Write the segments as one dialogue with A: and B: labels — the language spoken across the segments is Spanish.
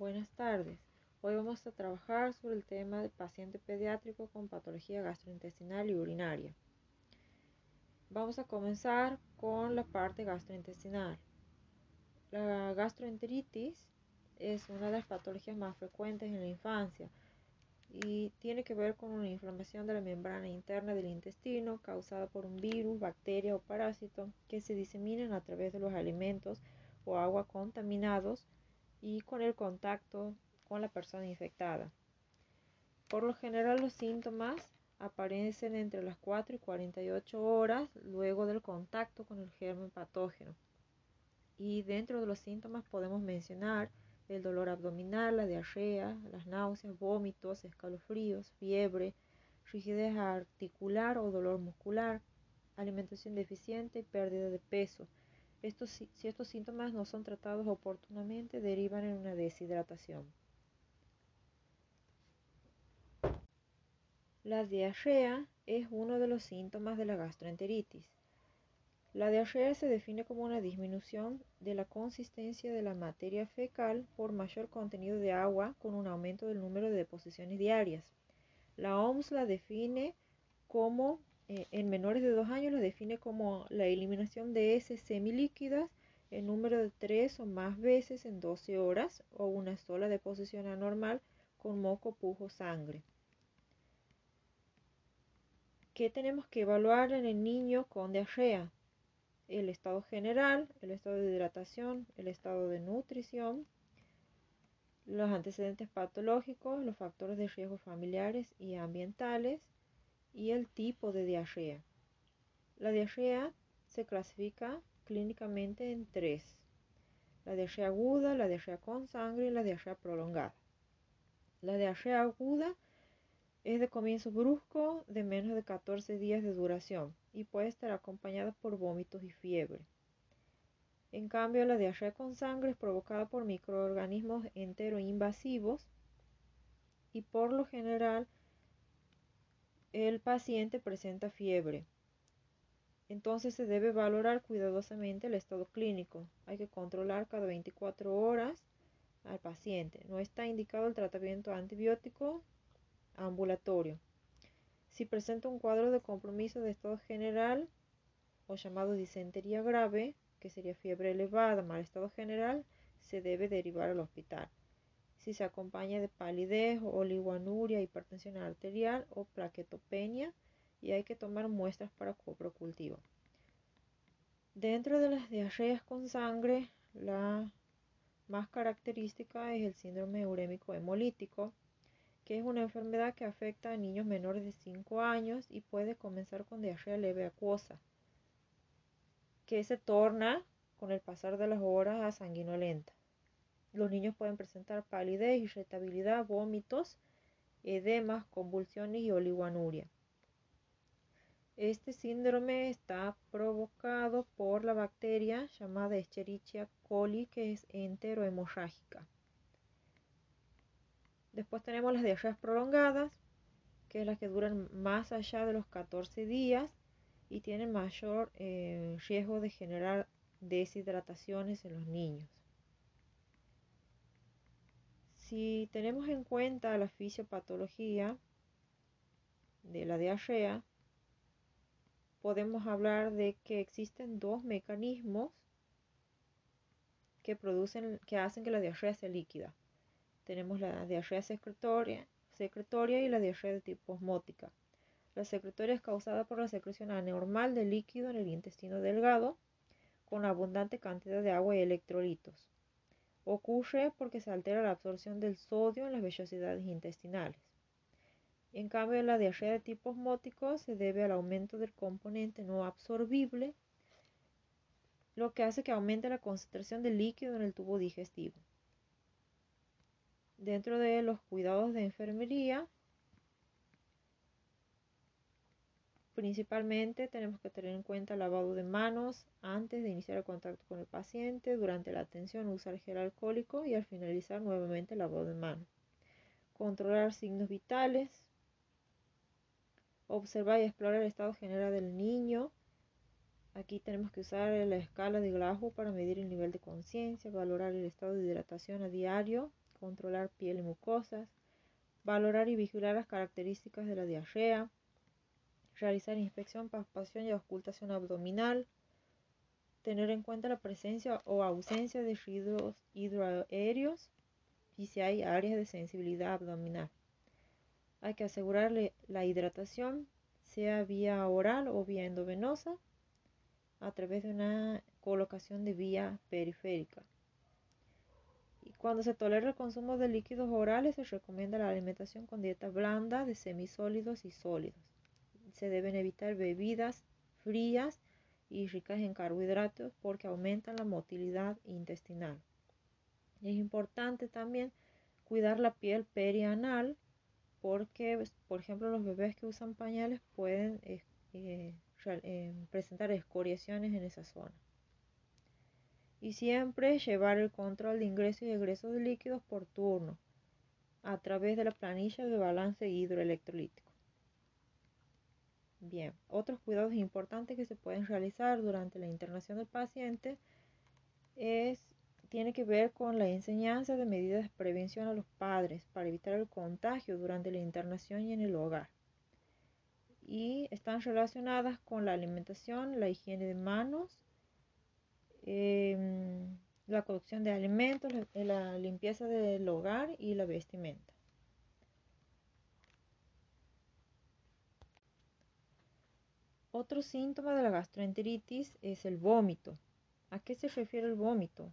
A: Buenas tardes. Hoy vamos a trabajar sobre el tema del paciente pediátrico con patología gastrointestinal y urinaria. Vamos a comenzar con la parte gastrointestinal. La gastroenteritis es una de las patologías más frecuentes en la infancia y tiene que ver con una inflamación de la membrana interna del intestino causada por un virus, bacteria o parásito que se diseminan a través de los alimentos o agua contaminados y con el contacto con la persona infectada. Por lo general los síntomas aparecen entre las 4 y 48 horas luego del contacto con el germen patógeno. Y dentro de los síntomas podemos mencionar el dolor abdominal, la diarrea, las náuseas, vómitos, escalofríos, fiebre, rigidez articular o dolor muscular, alimentación deficiente y pérdida de peso. Estos, si estos síntomas no son tratados oportunamente, derivan en una deshidratación. La diarrea es uno de los síntomas de la gastroenteritis. La diarrea se define como una disminución de la consistencia de la materia fecal por mayor contenido de agua con un aumento del número de deposiciones diarias. La OMS la define como, eh, en menores de 2 años, la define como la eliminación de heces semilíquidas en número de 3 o más veces en 12 horas o una sola deposición anormal con moco, pujo, sangre. ¿Qué tenemos que evaluar en el niño con diarrea? el estado general, el estado de hidratación, el estado de nutrición, los antecedentes patológicos, los factores de riesgo familiares y ambientales y el tipo de diarrea. La diarrea se clasifica clínicamente en tres. La diarrea aguda, la diarrea con sangre y la diarrea prolongada. La diarrea aguda es de comienzo brusco de menos de 14 días de duración y puede estar acompañada por vómitos y fiebre. En cambio, la diarrea con sangre es provocada por microorganismos enteroinvasivos y por lo general el paciente presenta fiebre. Entonces se debe valorar cuidadosamente el estado clínico. Hay que controlar cada 24 horas al paciente. No está indicado el tratamiento antibiótico ambulatorio. Si presenta un cuadro de compromiso de estado general o llamado disentería grave, que sería fiebre elevada, mal estado general, se debe derivar al hospital. Si se acompaña de palidez, oliguanuria, hipertensión arterial o plaquetopenia, y hay que tomar muestras para coprocultivo. Dentro de las diarreas con sangre, la más característica es el síndrome urémico hemolítico, que es una enfermedad que afecta a niños menores de 5 años y puede comenzar con diarrea leve acuosa, que se torna con el pasar de las horas a sanguinolenta. Los niños pueden presentar palidez, irritabilidad, vómitos, edemas, convulsiones y oliguanuria. Este síndrome está provocado por la bacteria llamada Escherichia coli, que es enterohemorrágica. Después tenemos las diarreas prolongadas, que es las que duran más allá de los 14 días y tienen mayor eh, riesgo de generar deshidrataciones en los niños. Si tenemos en cuenta la fisiopatología de la diarrea, podemos hablar de que existen dos mecanismos que producen, que hacen que la diarrea sea líquida tenemos la diarrea secretoria, secretoria y la diarrea de tipo osmótica. La secretoria es causada por la secreción anormal de líquido en el intestino delgado con abundante cantidad de agua y electrolitos. Ocurre porque se altera la absorción del sodio en las vellosidades intestinales. En cambio, la diarrea de tipo osmótico se debe al aumento del componente no absorbible, lo que hace que aumente la concentración de líquido en el tubo digestivo. Dentro de los cuidados de enfermería, principalmente tenemos que tener en cuenta el lavado de manos antes de iniciar el contacto con el paciente, durante la atención usar gel alcohólico y al finalizar nuevamente el lavado de manos. Controlar signos vitales, observar y explorar el estado general del niño. Aquí tenemos que usar la escala de Glasgow para medir el nivel de conciencia, valorar el estado de hidratación a diario, controlar piel y mucosas, valorar y vigilar las características de la diarrea, realizar inspección, palpación y ocultación abdominal, tener en cuenta la presencia o ausencia de hidroaéreos y si hay áreas de sensibilidad abdominal. Hay que asegurarle la hidratación, sea vía oral o vía endovenosa, a través de una colocación de vía periférica. Y cuando se tolera el consumo de líquidos orales, se recomienda la alimentación con dieta blanda de semisólidos y sólidos. Se deben evitar bebidas frías y ricas en carbohidratos porque aumentan la motilidad intestinal. Es importante también cuidar la piel perianal porque, por ejemplo, los bebés que usan pañales pueden eh, eh, eh, presentar escoriaciones en esa zona. Y siempre llevar el control de ingreso y egreso de líquidos por turno a través de la planilla de balance hidroelectrolítico. Bien, otros cuidados importantes que se pueden realizar durante la internación del paciente es, tiene que ver con la enseñanza de medidas de prevención a los padres para evitar el contagio durante la internación y en el hogar y están relacionadas con la alimentación, la higiene de manos, em, la cocción de alimentos, la, limpieza del hogar y la vestimenta. Otro síntoma de la gastroenteritis es el vómito. ¿A qué se refiere el vómito?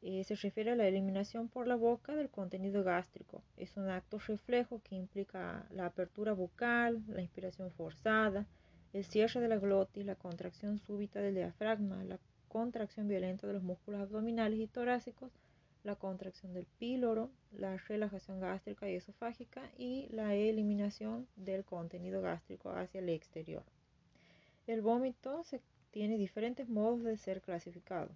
A: Eh, se refiere a la eliminación por la boca del contenido gástrico. Es un acto reflejo que implica la apertura bucal, la inspiración forzada, el cierre de la glotis, la contracción súbita del diafragma, la contracción violenta de los músculos abdominales y torácicos, la contracción del píloro, la relajación gástrica y esofágica y la eliminación del contenido gástrico hacia el exterior. El vómito tiene diferentes modos de ser clasificado.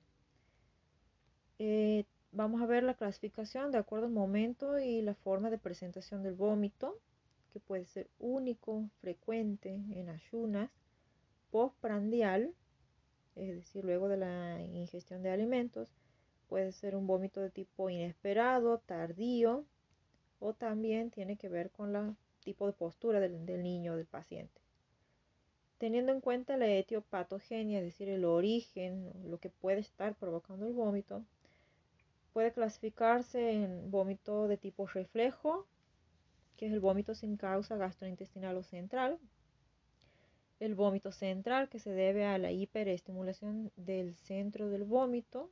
A: Eh, vamos a ver la clasificación de acuerdo al momento y la forma de presentación del vómito, que puede ser único, frecuente, en ayunas, postprandial, es decir, luego de la ingestión de alimentos, puede ser un vómito de tipo inesperado, tardío, o también tiene que ver con el tipo de postura del, del niño o del paciente. Teniendo en cuenta la etiopatogenia, es decir, el origen, lo que puede estar provocando el vómito, Puede clasificarse en vómito de tipo reflejo, que es el vómito sin causa gastrointestinal o central. El vómito central, que se debe a la hiperestimulación del centro del vómito.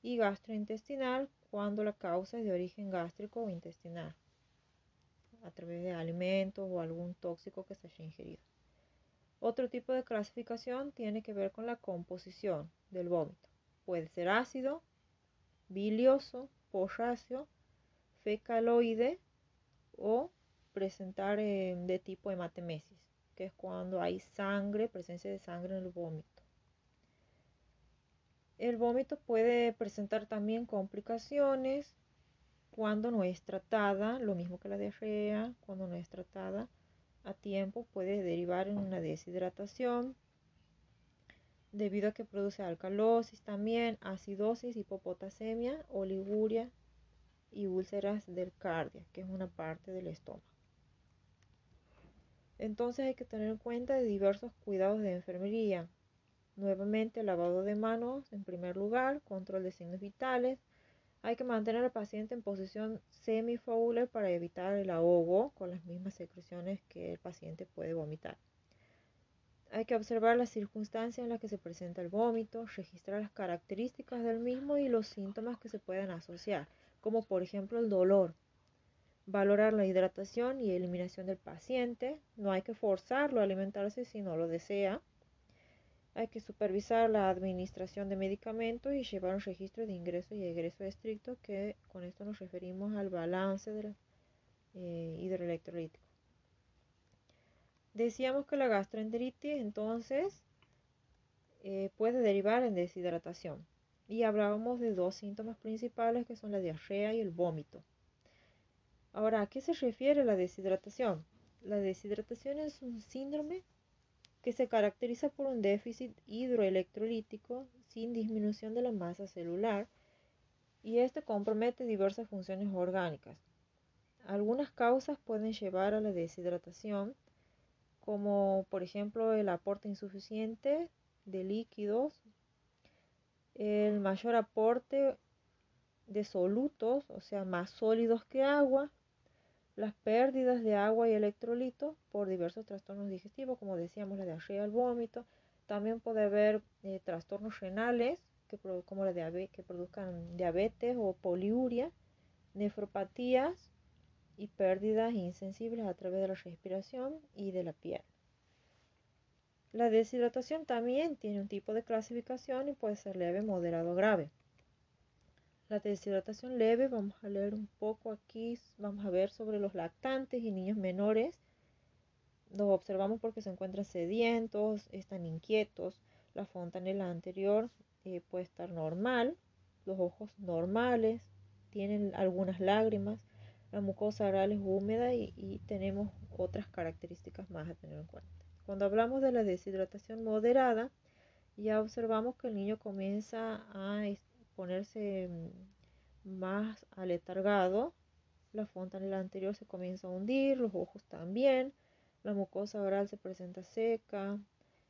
A: Y gastrointestinal, cuando la causa es de origen gástrico o intestinal, a través de alimentos o algún tóxico que se haya ingerido. Otro tipo de clasificación tiene que ver con la composición del vómito. Puede ser ácido, bilioso, porráceo, fecaloide o presentar eh, de tipo hematemesis, que es cuando hay sangre, presencia de sangre en el vómito. El vómito puede presentar también complicaciones cuando no es tratada, lo mismo que la diarrea, cuando no es tratada a tiempo puede derivar en una deshidratación, debido a que produce alcalosis también, acidosis, hipopotasemia, oliguria y úlceras del cardio, que es una parte del estómago. Entonces hay que tener en cuenta diversos cuidados de enfermería. Nuevamente, lavado de manos en primer lugar, control de signos vitales. Hay que mantener al paciente en posición semifouler para evitar el ahogo con las mismas secreciones que el paciente puede vomitar. Hay que observar las circunstancias en las que se presenta el vómito, registrar las características del mismo y los síntomas que se pueden asociar, como por ejemplo el dolor. Valorar la hidratación y eliminación del paciente. No hay que forzarlo a alimentarse si no lo desea. Hay que supervisar la administración de medicamentos y llevar un registro de ingreso y egreso estricto, que con esto nos referimos al balance del eh, hidroelectrolítico. Decíamos que la gastroenteritis entonces eh, puede derivar en deshidratación y hablábamos de dos síntomas principales que son la diarrea y el vómito. Ahora, ¿a qué se refiere la deshidratación? La deshidratación es un síndrome que se caracteriza por un déficit hidroelectrolítico sin disminución de la masa celular y este compromete diversas funciones orgánicas. Algunas causas pueden llevar a la deshidratación, como por ejemplo el aporte insuficiente de líquidos, el mayor aporte de solutos, o sea, más sólidos que agua, las pérdidas de agua y electrolitos por diversos trastornos digestivos, como decíamos, la diarrea, el vómito. También puede haber eh, trastornos renales, que, como la que produzcan diabetes o poliuria, nefropatías y pérdidas insensibles a través de la respiración y de la piel. La deshidratación también tiene un tipo de clasificación y puede ser leve, moderado o grave. La deshidratación leve, vamos a leer un poco aquí, vamos a ver sobre los lactantes y niños menores. Los observamos porque se encuentran sedientos, están inquietos. La fontanela anterior eh, puede estar normal, los ojos normales, tienen algunas lágrimas, la mucosa oral es húmeda y, y tenemos otras características más a tener en cuenta. Cuando hablamos de la deshidratación moderada, ya observamos que el niño comienza a ponerse mm, más aletargado, la fontanela anterior se comienza a hundir, los ojos también, la mucosa oral se presenta seca,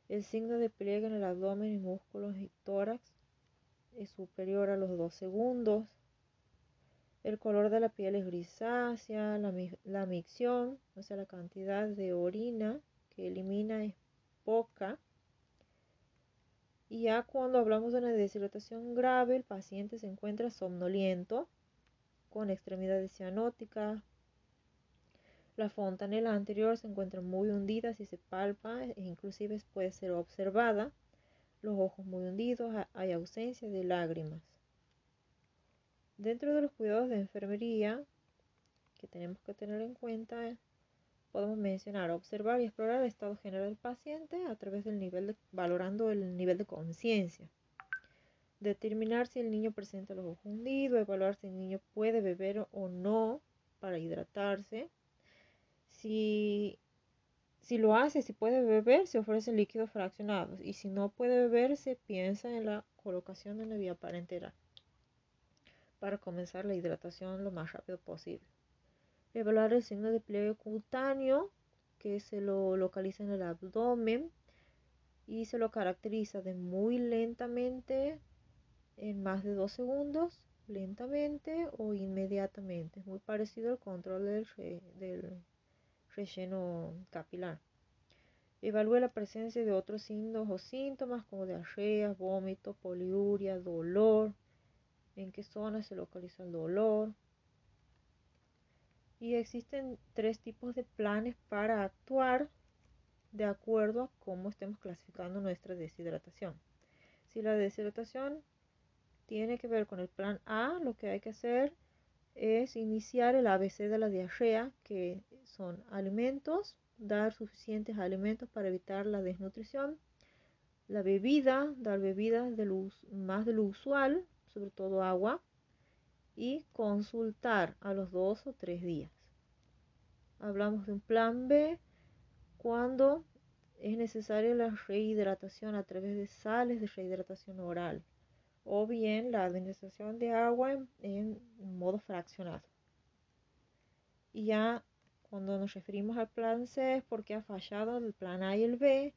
A: el signo de pliegue en el abdomen y músculos y tórax es superior a los 2 segundos. El color de la piel es grisácea, la, la micción, o sea, la cantidad de orina que elimina es poca. Y ya cuando hablamos de una deshidratación grave, el paciente se encuentra somnoliento, con extremidades cianóticas. La fontanela anterior se encuentra muy hundida si se palpa e inclusive puede ser observada. Los ojos muy hundidos, hay ausencia de lágrimas. Dentro de los cuidados de enfermería que tenemos que tener en cuenta podemos mencionar, observar y explorar el estado general del paciente a través del nivel de, valorando el nivel de conciencia. Determinar si el niño presenta los ojos hundidos, evaluar si el niño puede beber o no para hidratarse. Si, si lo hace, si puede beber, se ofrecen líquidos fraccionados. Y si no puede beber, se piensa en la colocación de una vía parenteral para comenzar la hidratación lo más rápido posible evaluar el signo de pliegue cutáneo que se lo localiza en el abdomen y se lo caracteriza de muy lentamente en más de dos segundos, lentamente o inmediatamente. Es muy parecido al control del, relleno capilar. Evalúe la presencia de otros signos o síntomas como diarrea, vómito, poliuria, dolor, en qué zona se localiza el dolor, y existen tres tipos de planes para actuar de acuerdo a cómo estemos clasificando nuestra deshidratación. Si la deshidratación tiene que ver con el plan A, lo que hay que hacer es iniciar el ABC de la diarrea, que son alimentos, dar suficientes alimentos para evitar la desnutrición, la bebida, dar bebidas de luz, más de lo usual, sobre todo agua, y consultar a los dos o tres días. Hablamos de un plan B cuando es necesaria la rehidratación a través de sales de rehidratación oral o bien la administración de agua en, modo fraccionado. Y ya cuando nos referimos al plan C es porque ha fallado el plan A y el B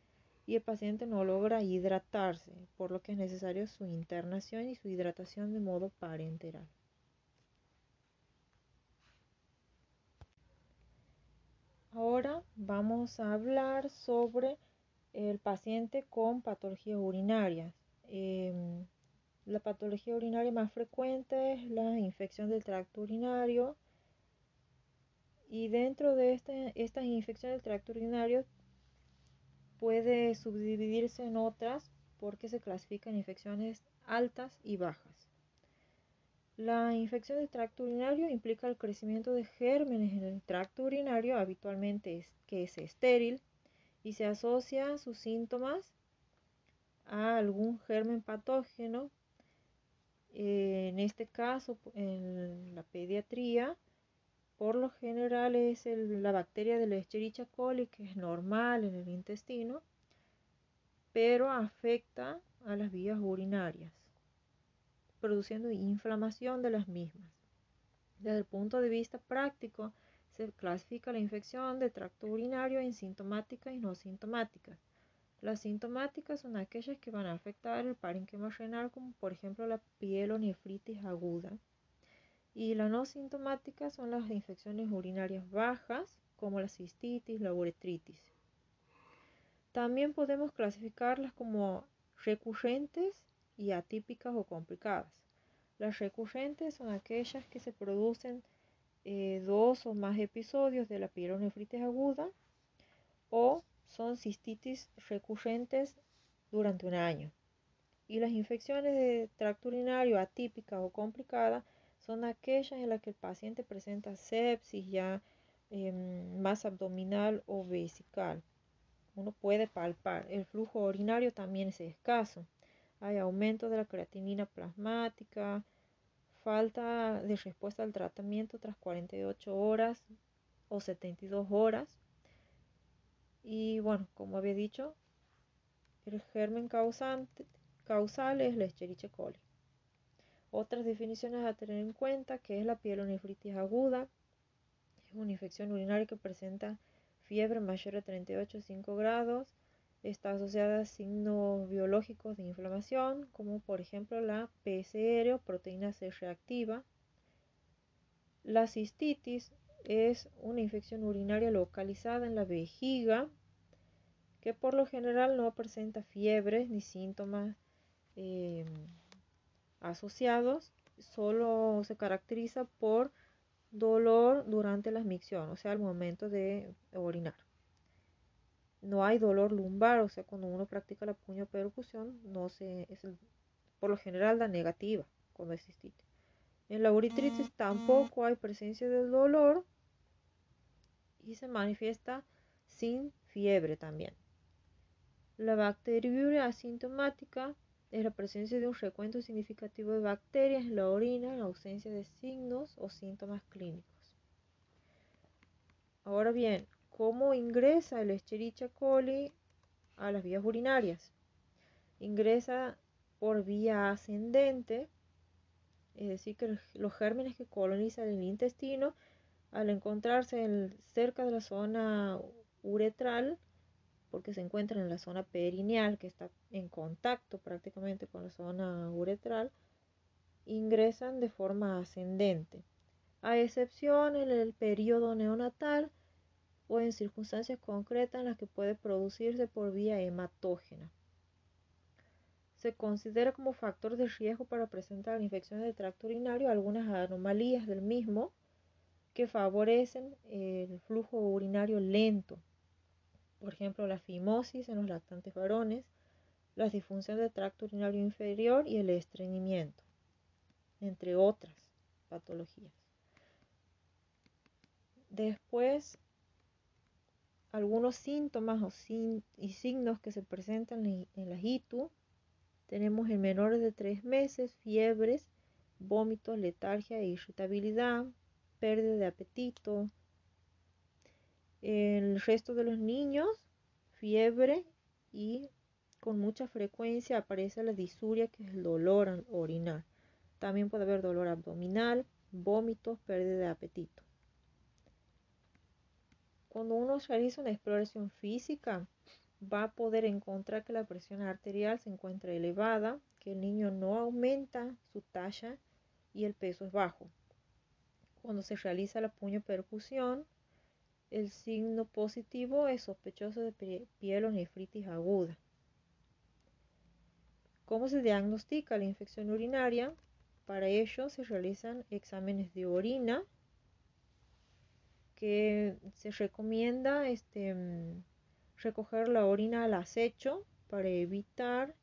A: y el paciente no logra hidratarse, por lo que es necesario su internación y su hidratación de modo parenteral. Ahora vamos a hablar sobre el paciente con patologías urinarias. Em, la patología urinaria más frecuente es la infección del tracto urinario y dentro de este, esta infección del tracto urinario puede subdividirse en otras porque se clasifican infecciones altas y bajas. La infección del tracto urinario implica el crecimiento de gérmenes en el tracto urinario, habitualmente que es estéril, y se asocia sus síntomas a algún germen patógeno. en este caso, en la pediatría, por lo general es la bacteria de la Escherichia coli, que es normal en el intestino, pero afecta a las vías urinarias. Produciendo inflamación de las mismas. Desde el punto de vista práctico, se clasifica la infección de tracto urinario en sintomáticas y no sintomáticas. Las sintomáticas son aquellas que van a afectar el parénquima renal, como por ejemplo la pielonefritis aguda. Y las no sintomáticas son las infecciones urinarias bajas, como la cistitis, la uretritis. También podemos clasificarlas como recurrentes y atípicas o complicadas. Las recurrentes son aquellas que se producen eh, dos o más episodios de la pielonefritis aguda o son cistitis recurrentes durante un año. Y las infecciones de tracto urinario atípicas o complicadas son aquellas en las que el paciente presenta sepsis ya em, más abdominal o vesical. Uno puede palpar. El flujo urinario también es escaso. Hay aumento de la creatinina plasmática, falta de respuesta al tratamiento tras 48 horas o 72 horas. Y bueno, como había dicho, el germen causante, causal es la Escherichia coli. Otras definiciones a tener en cuenta que es la pielonefritis aguda. Es una infección urinaria que presenta fiebre mayor a 38,5 grados. Está asociada a signos biológicos de inflamación, como por ejemplo la PCR o proteína C reactiva. La cistitis es una infección urinaria localizada en la vejiga que por lo general no presenta fiebres ni síntomas eh, asociados, solo se caracteriza por dolor durante la micción, o sea, al momento de orinar. No hay dolor lumbar, o sea, cuando uno practica la puño percusión, no se, es por lo general da negativa cuando existe. En la uritritis tampoco hay presencia del dolor y se manifiesta sin fiebre también. La bacteriuria asintomática es la presencia de un recuento significativo de bacterias en la orina en ausencia de signos o síntomas clínicos. Ahora bien, ¿cómo ingresa el Escherichia coli a las vías urinarias? Ingresa por vía ascendente, es decir, que los gérmenes que colonizan el intestino, al encontrarse cerca de la zona uretral, porque se encuentran en la zona perineal que está en contacto prácticamente con la zona uretral, ingresan de forma ascendente, a excepción en el periodo neonatal o en circunstancias concretas en las que puede producirse por vía hematógena. Se considera como factor de riesgo para presentar infecciones de tracto urinario algunas anomalías del mismo que favorecen el flujo urinario lento por ejemplo la fimosis en los lactantes varones, la disfunción del tracto urinario inferior y el estreñimiento, entre otras patologías. Después, algunos síntomas y signos que se presentan en, en la ITU, tenemos en menores de 3 meses fiebres, vómitos, letargia e irritabilidad, pérdida de apetito, el resto de los niños, fiebre y con mucha frecuencia aparece la disuria, que es el dolor al orinar. También puede haber dolor abdominal, vómitos, pérdida de apetito. Cuando uno realiza una exploración física, va a poder encontrar que la presión arterial se encuentra elevada, que el niño no aumenta su talla y el peso es bajo. Cuando se realiza la puño percusión, el signo positivo es sospechoso de pielonefritis aguda. ¿Cómo se diagnostica la infección urinaria? Para ello se realizan exámenes de orina que se recomienda este, mm, recoger la orina al acecho para evitar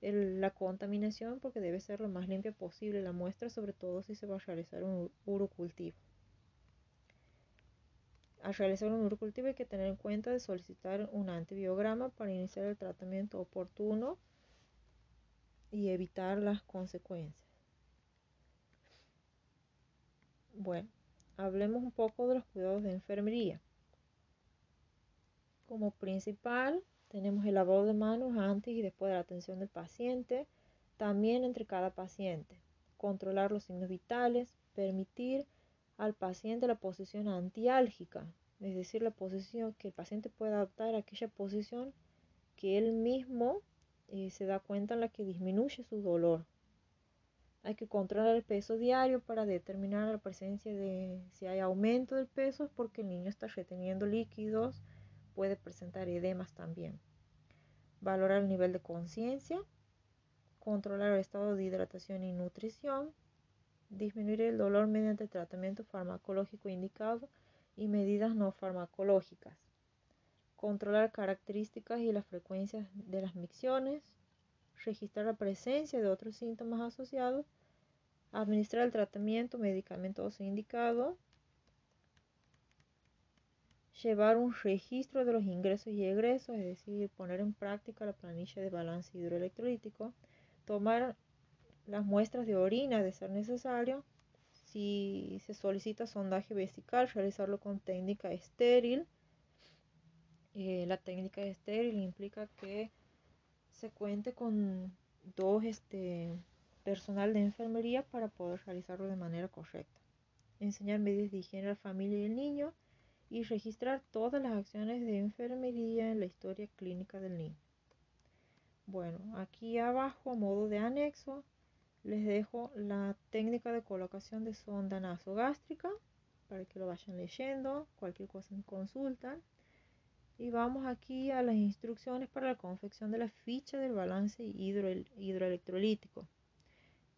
A: la contaminación porque debe ser lo más limpia posible la muestra, sobre todo si se va a realizar un urocultivo al realizar un urocultivo hay que tener en cuenta de solicitar un antibiograma para iniciar el tratamiento oportuno y evitar las consecuencias. Bueno, hablemos un poco de los cuidados de enfermería. Como principal tenemos el lavado de manos antes y después de la atención del paciente, también entre cada paciente. controlar los signos vitales, permitir al paciente la posición antiálgica, es decir, la posición que el paciente pueda adaptar a aquella posición que él mismo eh, se da cuenta en la que disminuye su dolor. Hay que controlar el peso diario para determinar la presencia de si hay aumento del peso, porque el niño está reteniendo líquidos, puede presentar edemas también. Valorar el nivel de conciencia, controlar el estado de hidratación y nutrición, disminuir el dolor mediante tratamiento farmacológico indicado y medidas no farmacológicas, controlar características y las frecuencias de las micciones, registrar la presencia de otros síntomas asociados, administrar el tratamiento medicamentoso indicado, llevar un registro de los ingresos y egresos, es decir, poner en práctica la planilla de balance hidroelectrolítico, tomar las muestras de orina de ser necesario, si se solicita sondaje vesical, realizarlo con técnica estéril. Eh, la técnica estéril implica que se cuente con dos este, personal de enfermería para poder realizarlo de manera correcta. Enseñar medidas de higiene a la familia y el niño y registrar todas las acciones de enfermería en la historia clínica del niño. Bueno, aquí abajo a modo de anexo les dejo la técnica de colocación de sonda nasogástrica para que lo vayan leyendo, cualquier cosa me consultan. Y vamos aquí a las instrucciones para la confección de la ficha del balance hidroelectrolítico.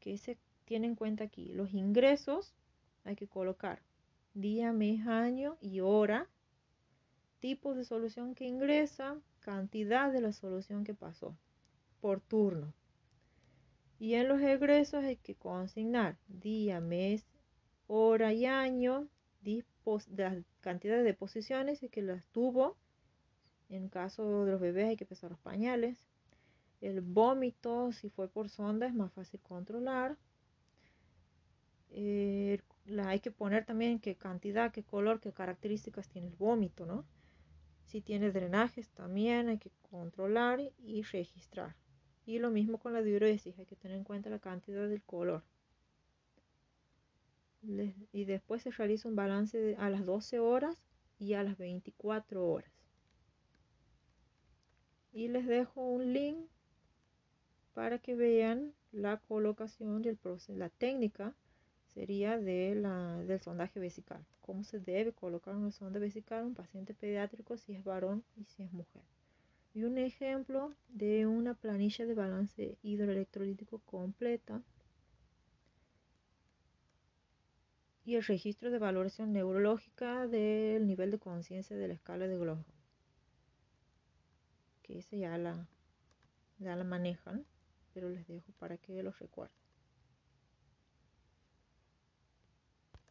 A: Que se tiene en cuenta aquí. Los ingresos hay que colocar día, mes, año y hora. Tipo de solución que ingresa, cantidad de la solución que pasó por turno. Y en los egresos hay que consignar día, mes, hora y año, la cantidad de deposiciones y que las tuvo en caso de los bebés hay que pesar los pañales. El vómito, si fue por sonda, es más fácil controlar. Eh, la, hay que poner también qué cantidad, qué color, qué características tiene el vómito, ¿no? Si tiene drenajes también hay que controlar y registrar. Y lo mismo con la diuresis, hay que tener en cuenta la cantidad del color. y después se realiza un balance a las 12 horas y a las 24 horas y les dejo un link para que vean la colocación del proceso, la técnica sería de la, del sondaje vesical, cómo se debe colocar una sonda vesical un paciente pediátrico si es varón y si es mujer. Y un ejemplo de una planilla de balance hidroelectrolítico completa y el registro de valoración neurológica del nivel de conciencia de la escala de Globo que esa ya la, ya la manejan, pero les dejo para que los recuerden.